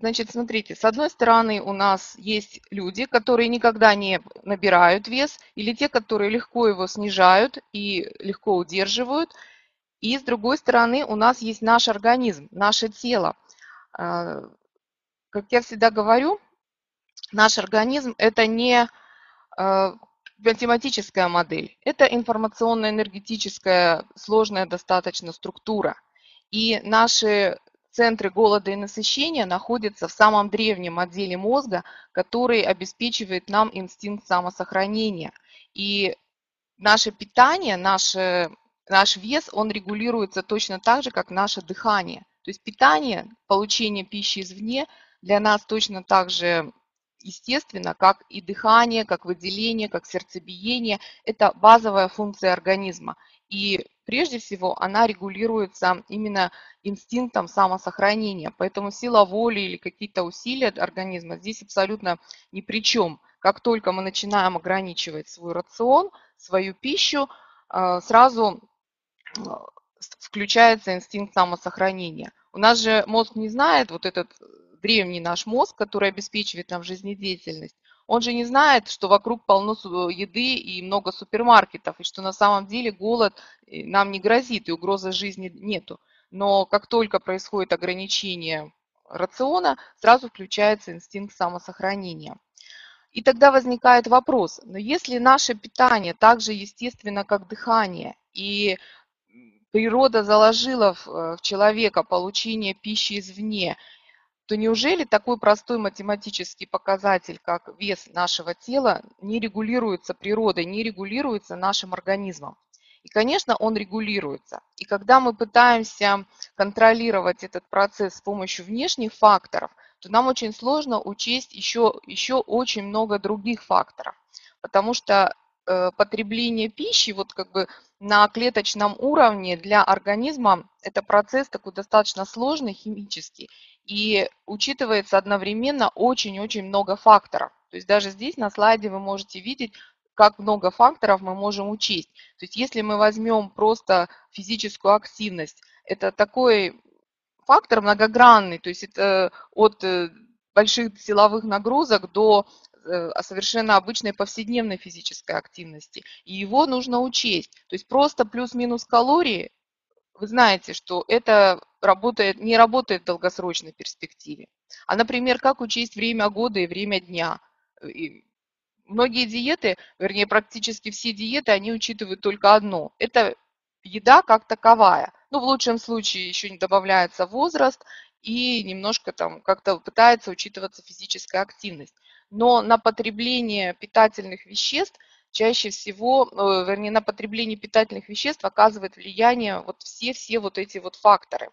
Значит, смотрите, с одной стороны у нас есть люди, которые никогда не набирают вес, или те, которые легко его снижают и легко удерживают. И с другой стороны у нас есть наш организм, наше тело. А, как я всегда говорю, наш организм – это не а, математическая модель, это информационно-энергетическая сложная достаточно структура. И наши центры голода и насыщения находятся в самом древнем отделе мозга, который обеспечивает нам инстинкт самосохранения. И наше питание, наше, наш вес, он регулируется точно так же, как наше дыхание. То есть питание, получение пищи извне для нас точно так же естественно, как и дыхание, как выделение, как сердцебиение. Это базовая функция организма. И прежде всего она регулируется именно инстинктом самосохранения. Поэтому сила воли или какие-то усилия организма здесь абсолютно ни при чем. Как только мы начинаем ограничивать свой рацион, свою пищу, э, сразу э, включается инстинкт самосохранения. У нас же мозг не знает вот этот древний наш мозг, который обеспечивает нам жизнедеятельность, он же не знает, что вокруг полно еды и много супермаркетов, и что на самом деле голод э, нам не грозит, и угрозы жизни нету. Но как только происходит ограничение рациона, сразу включается инстинкт самосохранения. И тогда возникает вопрос, но если наше питание так же естественно, как дыхание, и природа заложила в э, человека получение пищи извне, то неужели такой простой математический показатель, как вес нашего тела, не регулируется природой, не регулируется нашим организмом? И, конечно, он регулируется. И когда мы пытаемся контролировать этот процесс с помощью внешних факторов, то нам очень сложно учесть еще, еще очень много других факторов. Потому что потребление пищи вот как бы на клеточном уровне для организма это процесс такой достаточно сложный, химический и учитывается одновременно очень-очень много факторов. То есть даже здесь на слайде вы можете видеть, как много факторов мы можем учесть. То есть если мы возьмем просто физическую активность, это такой фактор многогранный, то есть это от э, больших силовых нагрузок до э, совершенно обычной повседневной физической активности. И его нужно учесть. То есть просто плюс-минус калории вы знаете, что это работает, не работает в долгосрочной перспективе. А, например, как учесть время года и время дня? И многие диеты, вернее, практически все диеты, они учитывают только одно. Это еда как таковая. Ну, в лучшем случае еще не добавляется возраст и немножко там как-то пытается учитываться физическая активность. Но на потребление питательных веществ – чаще всего, э, вернее, на потребление питательных веществ оказывает влияние вот все-все вот эти вот факторы.